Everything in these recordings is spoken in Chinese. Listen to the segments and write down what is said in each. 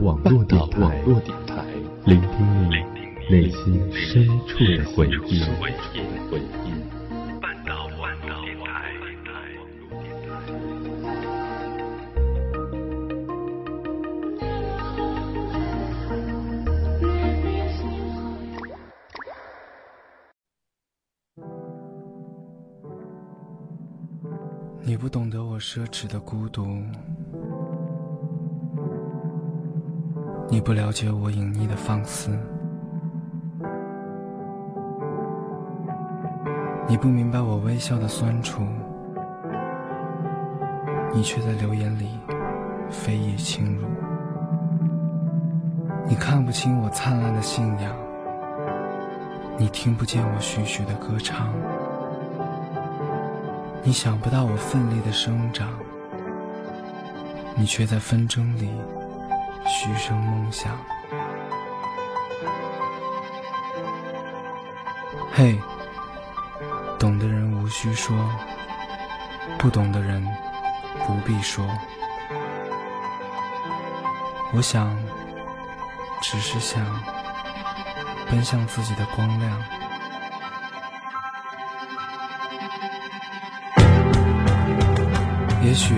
网络电台，聆听你内心深处的回忆。你不懂得我奢侈的孤独，你不了解我隐匿的放肆，你不明白我微笑的酸楚，你却在流言里飞叶轻如。你看不清我灿烂的信仰，你听不见我徐徐的歌唱。你想不到我奋力的生长，你却在纷争里嘘声梦想。嘿，懂的人无需说，不懂的人不必说。我想，只是想奔向自己的光亮。也许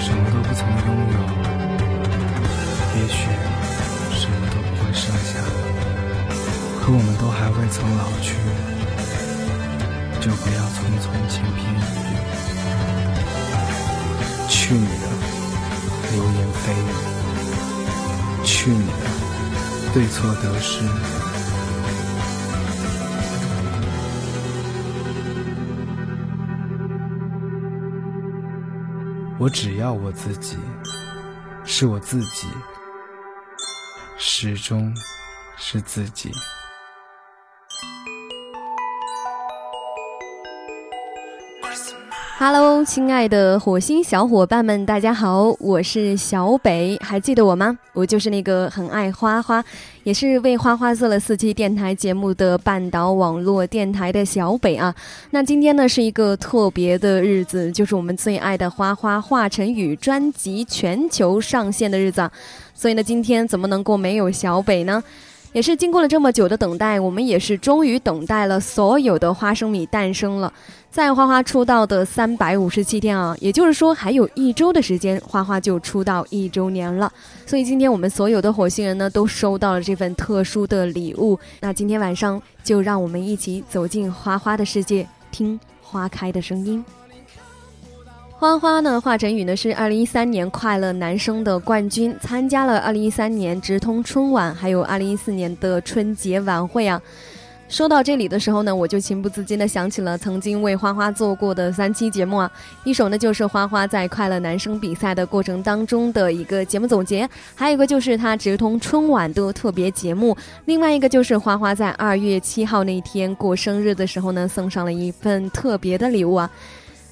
什么都不曾拥有，也许什么都不会剩下，可我们都还未曾老去，就不要匆匆千篇一律。去你的流言蜚语，去你的对错得失。我只要我自己，是我自己，始终是自己。Hello，亲爱的火星小伙伴们，大家好，我是小北，还记得我吗？我就是那个很爱花花，也是为花花做了四期电台节目的半岛网络电台的小北啊。那今天呢是一个特别的日子，就是我们最爱的花花华晨宇专辑全球上线的日子，啊所以呢，今天怎么能够没有小北呢？也是经过了这么久的等待，我们也是终于等待了所有的花生米诞生了。在花花出道的三百五十七天啊，也就是说还有一周的时间，花花就出道一周年了。所以今天我们所有的火星人呢，都收到了这份特殊的礼物。那今天晚上就让我们一起走进花花的世界，听花开的声音。花花呢？华晨宇呢？是二零一三年快乐男声的冠军，参加了二零一三年直通春晚，还有二零一四年的春节晚会啊。说到这里的时候呢，我就情不自禁的想起了曾经为花花做过的三期节目啊。一首呢就是花花在快乐男声比赛的过程当中的一个节目总结，还有一个就是他直通春晚的特别节目，另外一个就是花花在二月七号那天过生日的时候呢，送上了一份特别的礼物啊。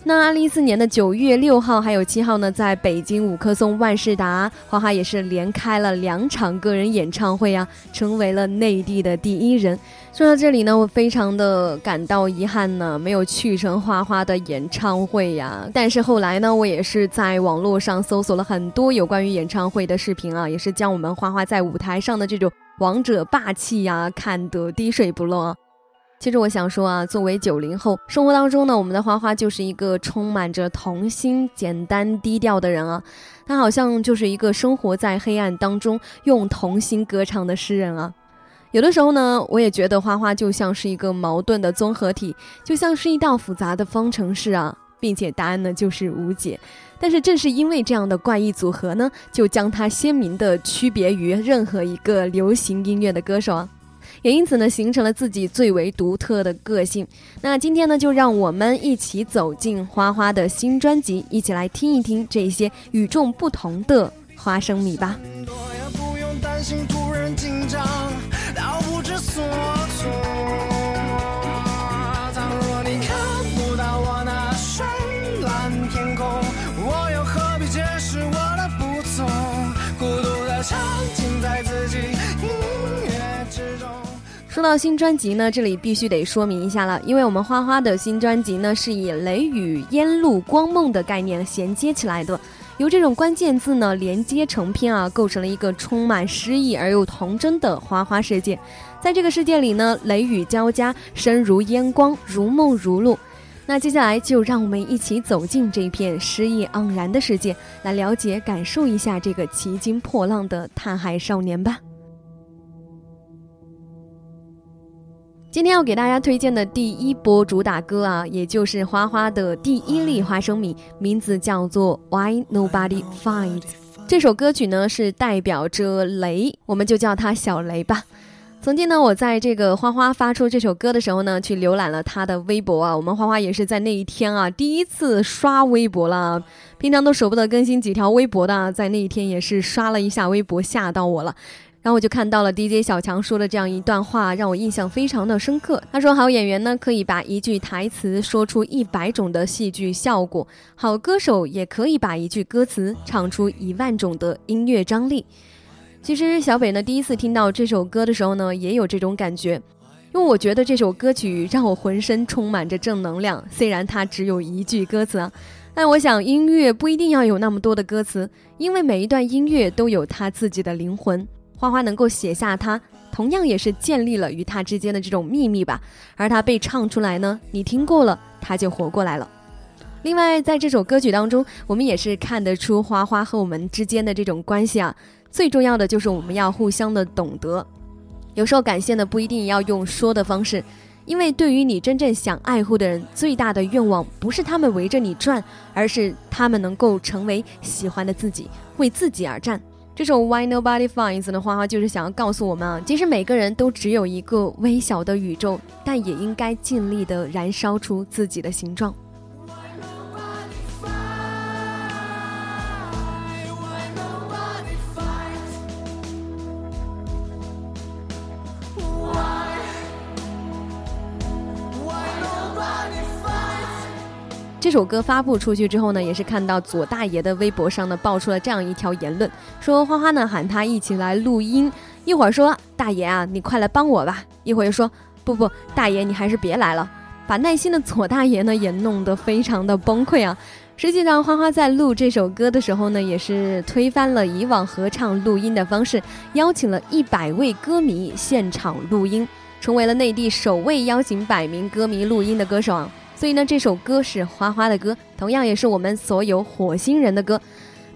那二零一四年的九月六号还有七号呢，在北京五棵松万事达，花花也是连开了两场个人演唱会啊，成为了内地的第一人。说到这里呢，我非常的感到遗憾呢，没有去成花花的演唱会呀。但是后来呢，我也是在网络上搜索了很多有关于演唱会的视频啊，也是将我们花花在舞台上的这种王者霸气呀，看得滴水不漏。其实我想说啊，作为九零后，生活当中呢，我们的花花就是一个充满着童心、简单低调的人啊。他好像就是一个生活在黑暗当中，用童心歌唱的诗人啊。有的时候呢，我也觉得花花就像是一个矛盾的综合体，就像是一道复杂的方程式啊，并且答案呢就是无解。但是正是因为这样的怪异组合呢，就将他鲜明的区别于任何一个流行音乐的歌手啊。也因此呢，形成了自己最为独特的个性。那今天呢，就让我们一起走进花花的新专辑，一起来听一听这些与众不同的花生米吧。说到新专辑呢，这里必须得说明一下了，因为我们花花的新专辑呢是以雷雨烟露光梦的概念衔接起来的，由这种关键字呢连接成篇啊，构成了一个充满诗意而又童真的花花世界。在这个世界里呢，雷雨交加，声如烟光，如梦如露。那接下来就让我们一起走进这片诗意盎然的世界，来了解、感受一下这个奇经破浪的踏海少年吧。今天要给大家推荐的第一波主打歌啊，也就是花花的第一粒花生米，名字叫做 Why Nobody Finds。这首歌曲呢是代表着雷，我们就叫他小雷吧。曾经呢，我在这个花花发出这首歌的时候呢，去浏览了他的微博啊。我们花花也是在那一天啊，第一次刷微博了。平常都舍不得更新几条微博的，在那一天也是刷了一下微博，吓到我了。然后我就看到了 DJ 小强说的这样一段话，让我印象非常的深刻。他说：“好演员呢，可以把一句台词说出一百种的戏剧效果；好歌手也可以把一句歌词唱出一万种的音乐张力。”其实小北呢，第一次听到这首歌的时候呢，也有这种感觉，因为我觉得这首歌曲让我浑身充满着正能量。虽然它只有一句歌词，但我想音乐不一定要有那么多的歌词，因为每一段音乐都有它自己的灵魂。花花能够写下它，同样也是建立了与它之间的这种秘密吧。而它被唱出来呢，你听过了，它就活过来了。另外，在这首歌曲当中，我们也是看得出花花和我们之间的这种关系啊。最重要的就是我们要互相的懂得，有时候感谢呢不一定要用说的方式，因为对于你真正想爱护的人，最大的愿望不是他们围着你转，而是他们能够成为喜欢的自己，为自己而战。这首 Why Nobody Finds 的花花就是想要告诉我们啊，其实每个人都只有一个微小的宇宙，但也应该尽力的燃烧出自己的形状。这首歌发布出去之后呢，也是看到左大爷的微博上呢爆出了这样一条言论，说花花呢喊他一起来录音，一会儿说大爷啊你快来帮我吧，一会儿又说不不大爷你还是别来了，把耐心的左大爷呢也弄得非常的崩溃啊。实际上花花在录这首歌的时候呢，也是推翻了以往合唱录音的方式，邀请了一百位歌迷现场录音，成为了内地首位邀请百名歌迷录音的歌手啊。所以呢，这首歌是花花的歌，同样也是我们所有火星人的歌。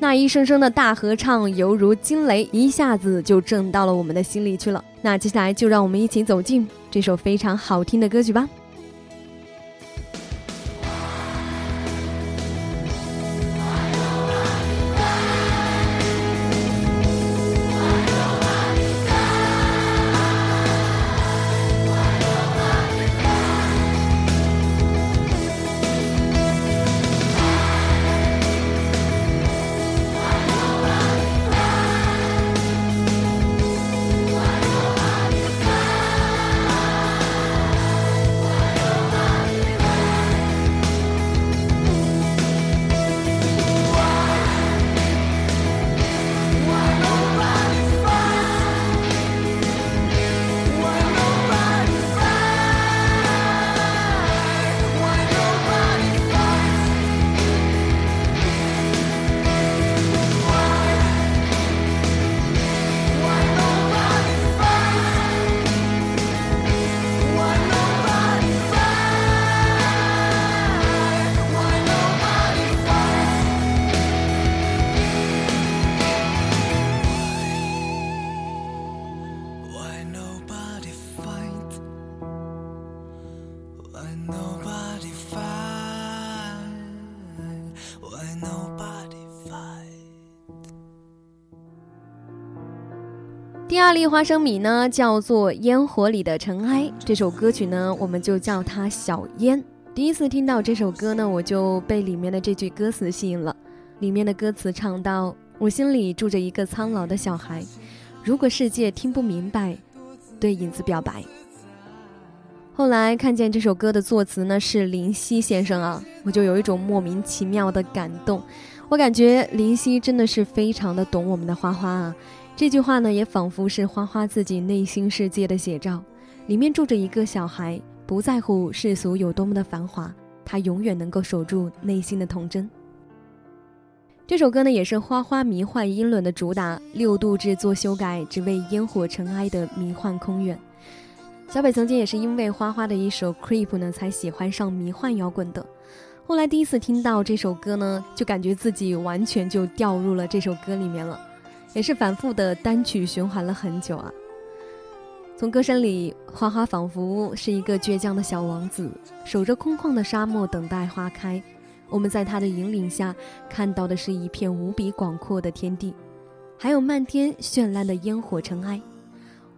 那一声声的大合唱，犹如惊雷，一下子就震到了我们的心里去了。那接下来就让我们一起走进这首非常好听的歌曲吧。第二粒花生米呢，叫做《烟火里的尘埃》。这首歌曲呢，我们就叫它小烟。第一次听到这首歌呢，我就被里面的这句歌词吸引了。里面的歌词唱到：“我心里住着一个苍老的小孩，如果世界听不明白，对影子表白。”后来看见这首歌的作词呢是林夕先生啊，我就有一种莫名其妙的感动。我感觉林夕真的是非常的懂我们的花花啊。这句话呢，也仿佛是花花自己内心世界的写照，里面住着一个小孩，不在乎世俗有多么的繁华，他永远能够守住内心的童真。这首歌呢，也是花花迷幻音轮的主打，六度制作修改，只为烟火尘埃的迷幻空远。小北曾经也是因为花花的一首《Creep》呢，才喜欢上迷幻摇滚的。后来第一次听到这首歌呢，就感觉自己完全就掉入了这首歌里面了，也是反复的单曲循环了很久啊。从歌声里，花花仿佛是一个倔强的小王子，守着空旷的沙漠等待花开。我们在他的引领下，看到的是一片无比广阔的天地，还有漫天绚烂的烟火尘埃。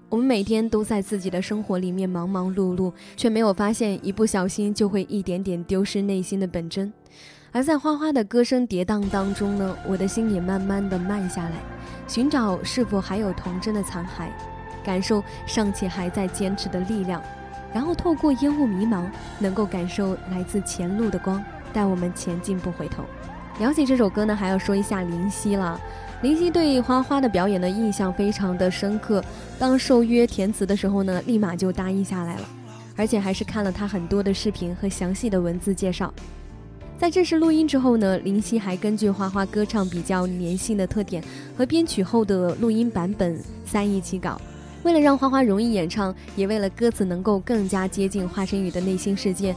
我们每天都在自己的生活里面忙忙碌碌，却没有发现，一不小心就会一点点丢失内心的本真。而在花花的歌声跌宕当中呢，我的心也慢慢的慢下来，寻找是否还有童真的残骸，感受尚且还在坚持的力量，然后透过烟雾迷茫，能够感受来自前路的光。带我们前进不回头。了解这首歌呢，还要说一下林夕了。林夕对花花的表演的印象非常的深刻。当受约填词的时候呢，立马就答应下来了，而且还是看了他很多的视频和详细的文字介绍。在正式录音之后呢，林夕还根据花花歌唱比较粘性的特点和编曲后的录音版本三一起稿。为了让花花容易演唱，也为了歌词能够更加接近华晨宇的内心世界。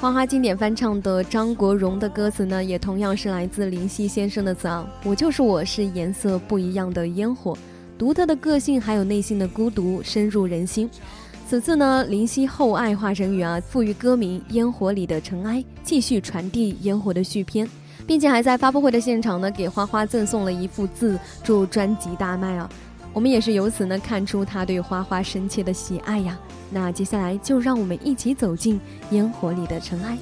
花花经典翻唱的张国荣的歌词呢，也同样是来自林夕先生的词啊。我就是我，是颜色不一样的烟火，独特的个性，还有内心的孤独，深入人心。此次呢，林夕厚爱华晨宇啊，赋予歌名《烟火里的尘埃》，继续传递烟火的续篇，并且还在发布会的现场呢，给花花赠送了一幅字，祝专辑大卖啊。我们也是由此呢，看出他对花花深切的喜爱呀。那接下来就让我们一起走进烟火里的尘埃。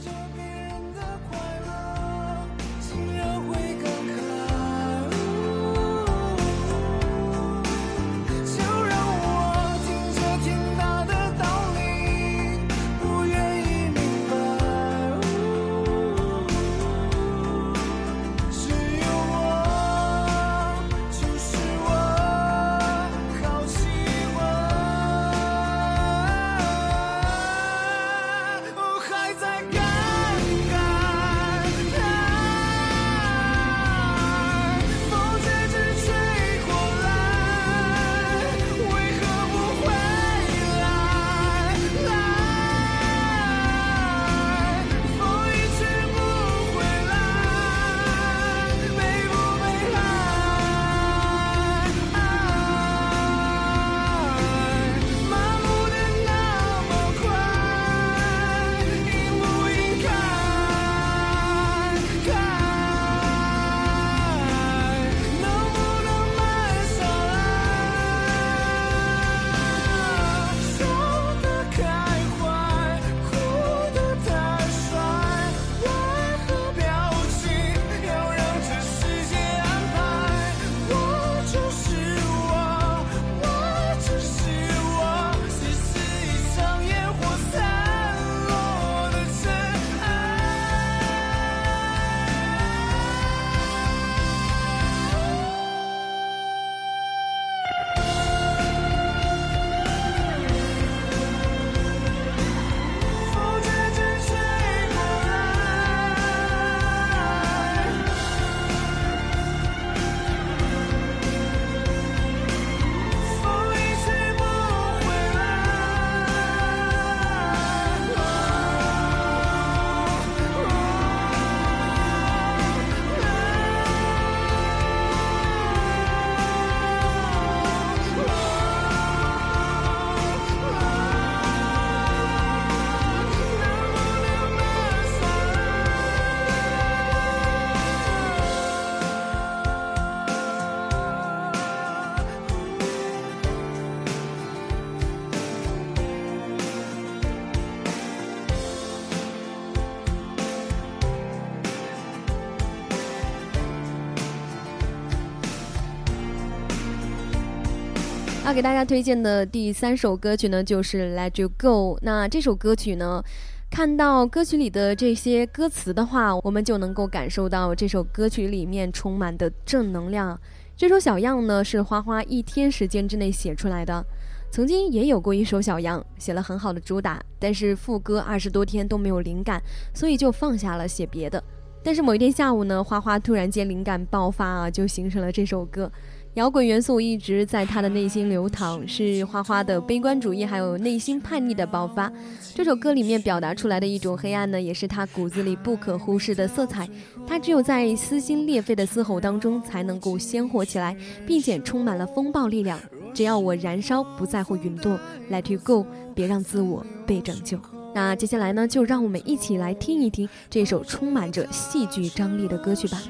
要给大家推荐的第三首歌曲呢，就是《Let You Go》。那这首歌曲呢，看到歌曲里的这些歌词的话，我们就能够感受到这首歌曲里面充满的正能量。这首小样呢，是花花一天时间之内写出来的。曾经也有过一首小样，写了很好的主打，但是副歌二十多天都没有灵感，所以就放下了写别的。但是某一天下午呢，花花突然间灵感爆发啊，就形成了这首歌。摇滚元素一直在他的内心流淌，是花花的悲观主义，还有内心叛逆的爆发。这首歌里面表达出来的一种黑暗呢，也是他骨子里不可忽视的色彩。他只有在撕心裂肺的嘶吼当中，才能够鲜活起来，并且充满了风暴力量。只要我燃烧，不在乎陨落，Let you go，别让自我被拯救。那接下来呢，就让我们一起来听一听这首充满着戏剧张力的歌曲吧。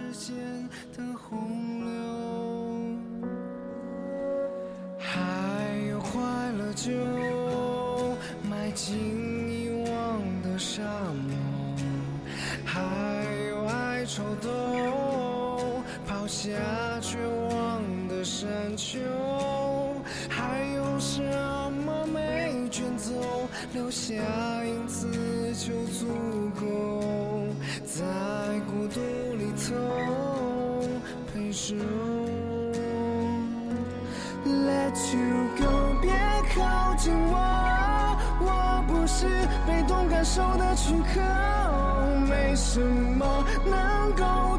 下绝望的山丘，还有什么没卷走？留下影子就足够，在孤独里头陪守。Let you go，别靠近我，我不是被动感受的躯壳，没什么能够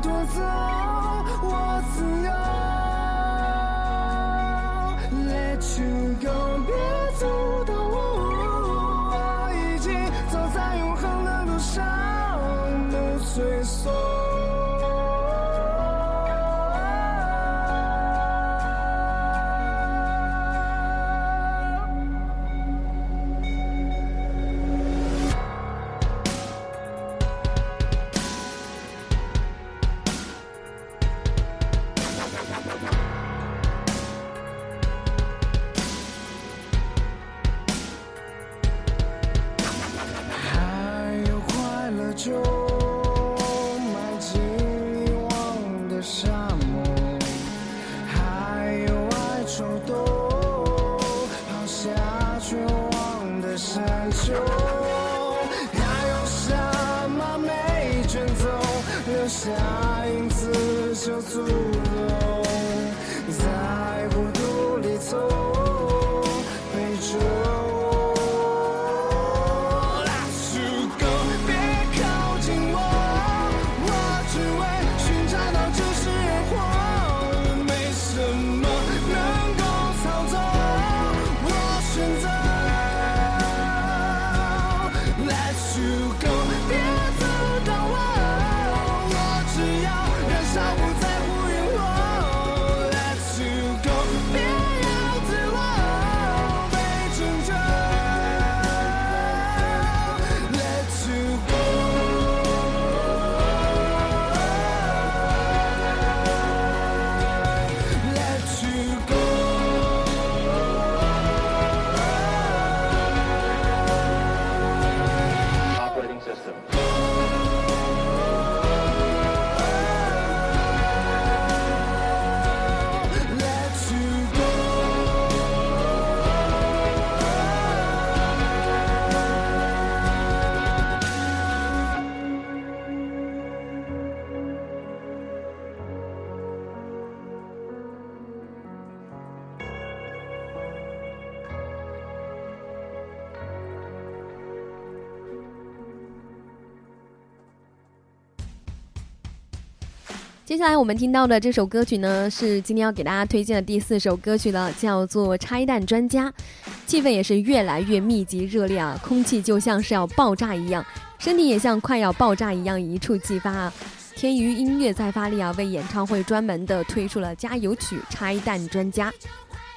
control. 接下来我们听到的这首歌曲呢，是今天要给大家推荐的第四首歌曲了，叫做《拆弹专家》。气氛也是越来越密集热烈啊，空气就像是要爆炸一样，身体也像快要爆炸一样一触即发啊！天娱音乐在发力啊，为演唱会专门的推出了加油曲《拆弹专家》。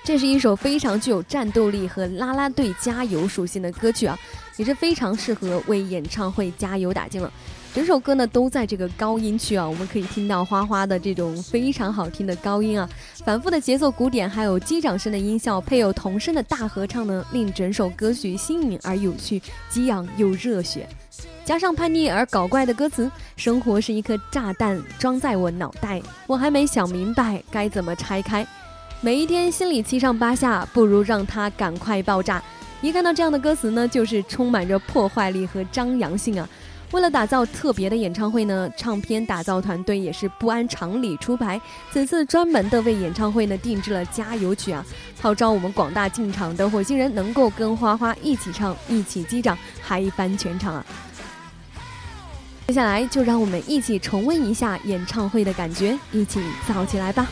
这是一首非常具有战斗力和啦啦队加油属性的歌曲啊，也是非常适合为演唱会加油打劲了。整首歌呢都在这个高音区啊，我们可以听到花花的这种非常好听的高音啊，反复的节奏鼓点，还有击掌声的音效，配有童声的大合唱呢，令整首歌曲新颖而有趣，激昂又热血。加上叛逆而搞怪的歌词，生活是一颗炸弹装在我脑袋，我还没想明白该怎么拆开。每一天心里七上八下，不如让它赶快爆炸。一看到这样的歌词呢，就是充满着破坏力和张扬性啊。为了打造特别的演唱会呢，唱片打造团队也是不按常理出牌。此次专门的为演唱会呢定制了加油曲啊，号召我们广大进场的火星人能够跟花花一起唱，一起击掌，嗨翻全场啊！接下来就让我们一起重温一下演唱会的感觉，一起燥起来吧！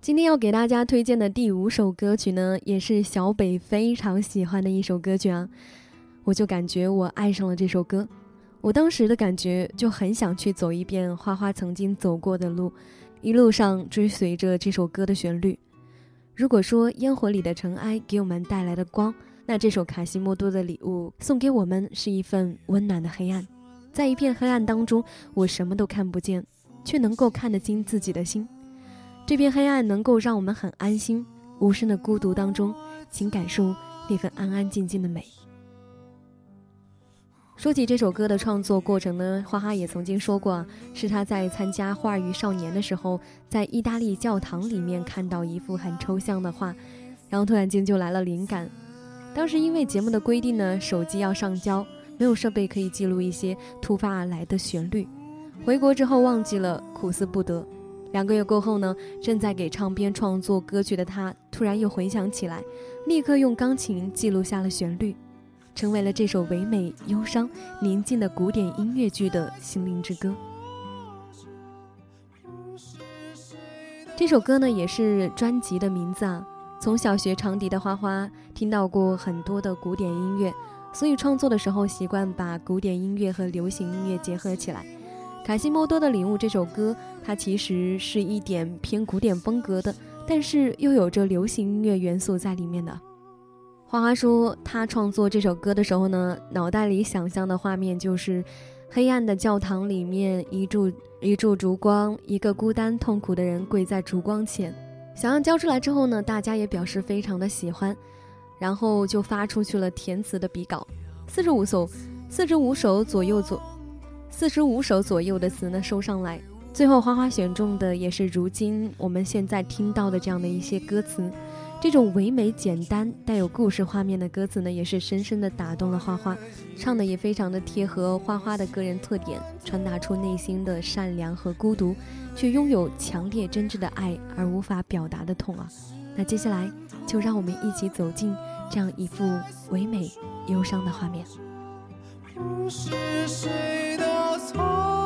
今天要给大家推荐的第五首歌曲呢，也是小北非常喜欢的一首歌曲啊。我就感觉我爱上了这首歌，我当时的感觉就很想去走一遍花花曾经走过的路，一路上追随着这首歌的旋律。如果说烟火里的尘埃给我们带来的光，那这首卡西莫多的礼物送给我们是一份温暖的黑暗。在一片黑暗当中，我什么都看不见，却能够看得清自己的心。这片黑暗能够让我们很安心，无声的孤独当中，请感受那份安安静静的美。说起这首歌的创作过程呢，花花也曾经说过，是他在参加《花儿与少年》的时候，在意大利教堂里面看到一幅很抽象的画，然后突然间就来了灵感。当时因为节目的规定呢，手机要上交，没有设备可以记录一些突发而来的旋律。回国之后忘记了，苦思不得。两个月过后呢，正在给唱片创作歌曲的他，突然又回想起来，立刻用钢琴记录下了旋律，成为了这首唯美、忧伤、宁静的古典音乐剧的心灵之歌。这首歌呢，也是专辑的名字啊。从小学长笛的花花，听到过很多的古典音乐，所以创作的时候习惯把古典音乐和流行音乐结合起来。卡西莫多的领悟这首歌，它其实是一点偏古典风格的，但是又有着流行音乐元素在里面的。花花说，他创作这首歌的时候呢，脑袋里想象的画面就是黑暗的教堂里面一柱一柱烛光，一个孤单痛苦的人跪在烛光前。想要交出来之后呢，大家也表示非常的喜欢，然后就发出去了填词的笔稿，四十五首，四十五首左右左。四十五首左右的词呢收上来，最后花花选中的也是如今我们现在听到的这样的一些歌词，这种唯美简单带有故事画面的歌词呢，也是深深的打动了花花，唱的也非常的贴合花花的个人特点，传达出内心的善良和孤独，却拥有强烈真挚的爱而无法表达的痛啊！那接下来就让我们一起走进这样一幅唯美忧伤的画面。不是谁的错。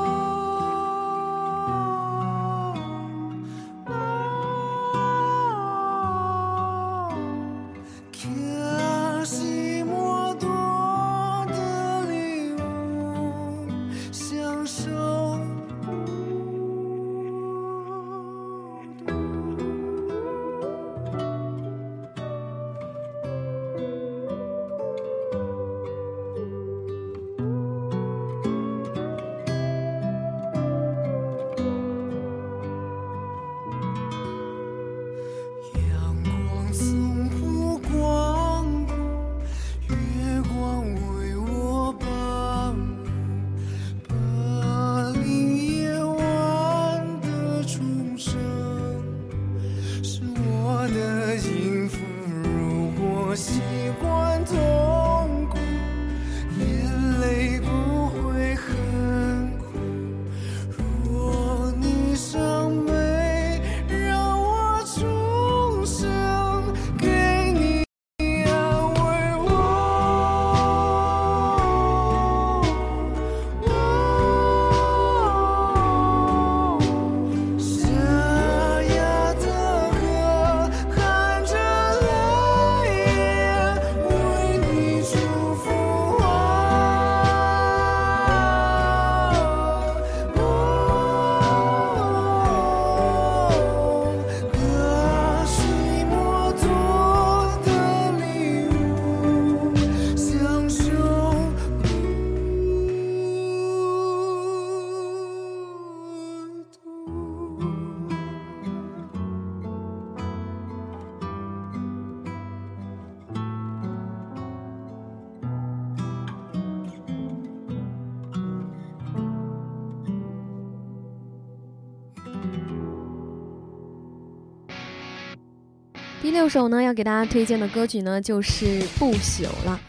六首呢，要给大家推荐的歌曲呢，就是《不朽》了。《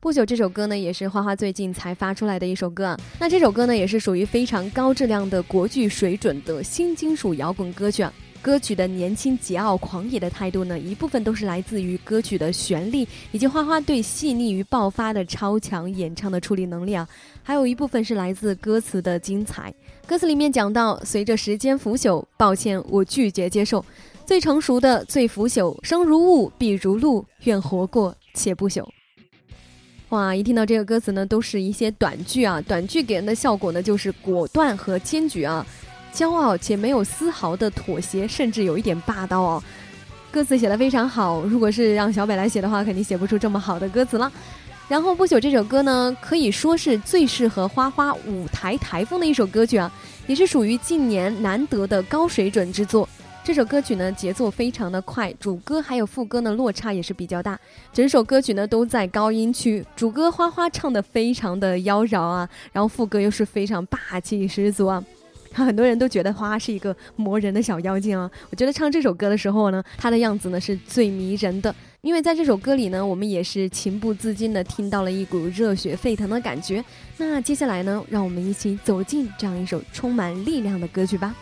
不朽》这首歌呢，也是花花最近才发出来的一首歌啊。那这首歌呢，也是属于非常高质量的国剧水准的新金属摇滚歌曲啊。歌曲的年轻、桀骜、狂野的态度呢，一部分都是来自于歌曲的旋律，以及花花对细腻与爆发的超强演唱的处理能力啊。还有一部分是来自歌词的精彩。歌词里面讲到，随着时间腐朽，抱歉，我拒绝接受。最成熟的最腐朽，生如雾，必如露，愿活过且不朽。哇，一听到这个歌词呢，都是一些短句啊，短句给人的效果呢，就是果断和坚决啊，骄傲且没有丝毫的妥协，甚至有一点霸道哦。歌词写的非常好，如果是让小北来写的话，肯定写不出这么好的歌词了。然后《不朽》这首歌呢，可以说是最适合花花舞台台风的一首歌曲啊，也是属于近年难得的高水准之作。这首歌曲呢，节奏非常的快，主歌还有副歌呢落差也是比较大。整首歌曲呢都在高音区，主歌花花唱的非常的妖娆啊，然后副歌又是非常霸气十足啊。很多人都觉得花花是一个磨人的小妖精啊。我觉得唱这首歌的时候呢，她的样子呢是最迷人的，因为在这首歌里呢，我们也是情不自禁的听到了一股热血沸腾的感觉。那接下来呢，让我们一起走进这样一首充满力量的歌曲吧。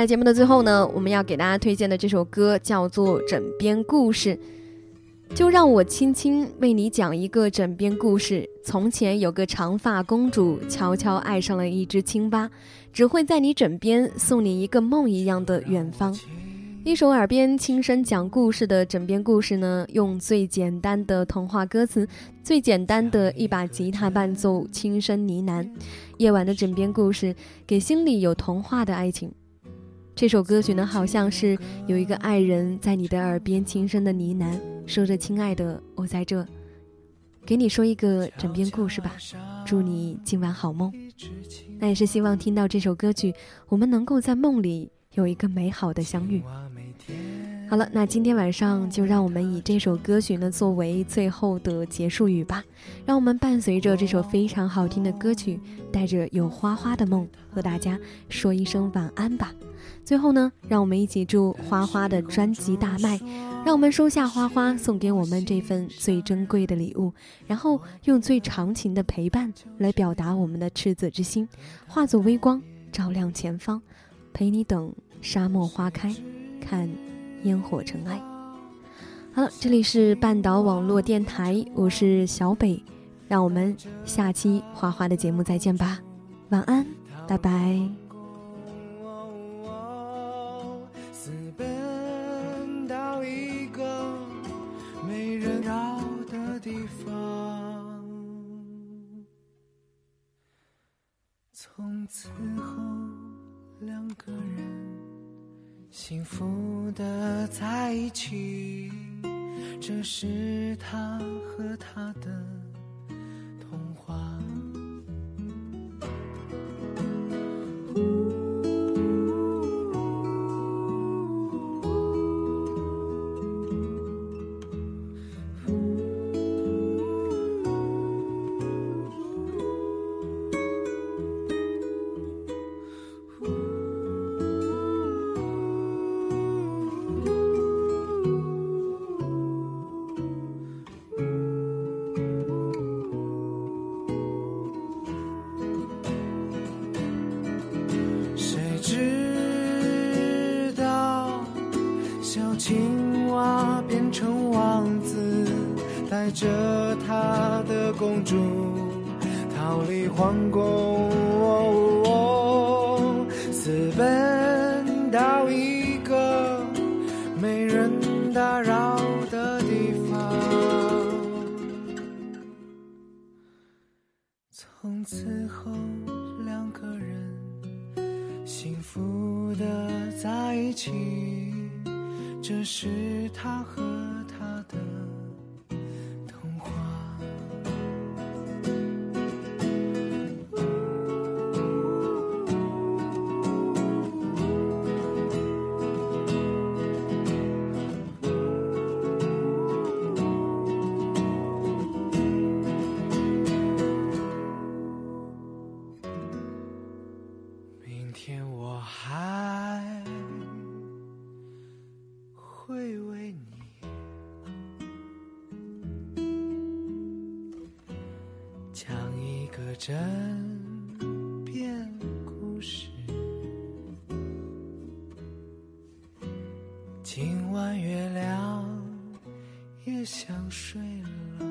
在节目的最后呢，我们要给大家推荐的这首歌叫做《枕边故事》。就让我轻轻为你讲一个枕边故事。从前有个长发公主，悄悄爱上了一只青蛙，只会在你枕边送你一个梦一样的远方。一首耳边轻声讲故事的枕边故事呢，用最简单的童话歌词，最简单的一把吉他伴奏，轻声呢喃。夜晚的枕边故事，给心里有童话的爱情。这首歌曲呢，好像是有一个爱人在你的耳边轻声的呢喃，说着“亲爱的，我在这，给你说一个枕边故事吧，祝你今晚好梦。”那也是希望听到这首歌曲，我们能够在梦里有一个美好的相遇。好了，那今天晚上就让我们以这首歌曲呢作为最后的结束语吧。让我们伴随着这首非常好听的歌曲，带着有花花的梦，和大家说一声晚安吧。最后呢，让我们一起祝花花的专辑大卖。让我们收下花花送给我们这份最珍贵的礼物，然后用最长情的陪伴来表达我们的赤子之心，化作微光照亮前方，陪你等沙漠花开，看。烟火尘埃。好了，这里是半岛网络电台，我是小北，让我们下期花花的节目再见吧，晚安，拜拜。地方。从此后，两个人幸福的在一起，这是他和他的离皇宫，私奔到一个没人打扰的地方。从此后，两个人幸福的在一起，这是他和今晚月亮也想睡了。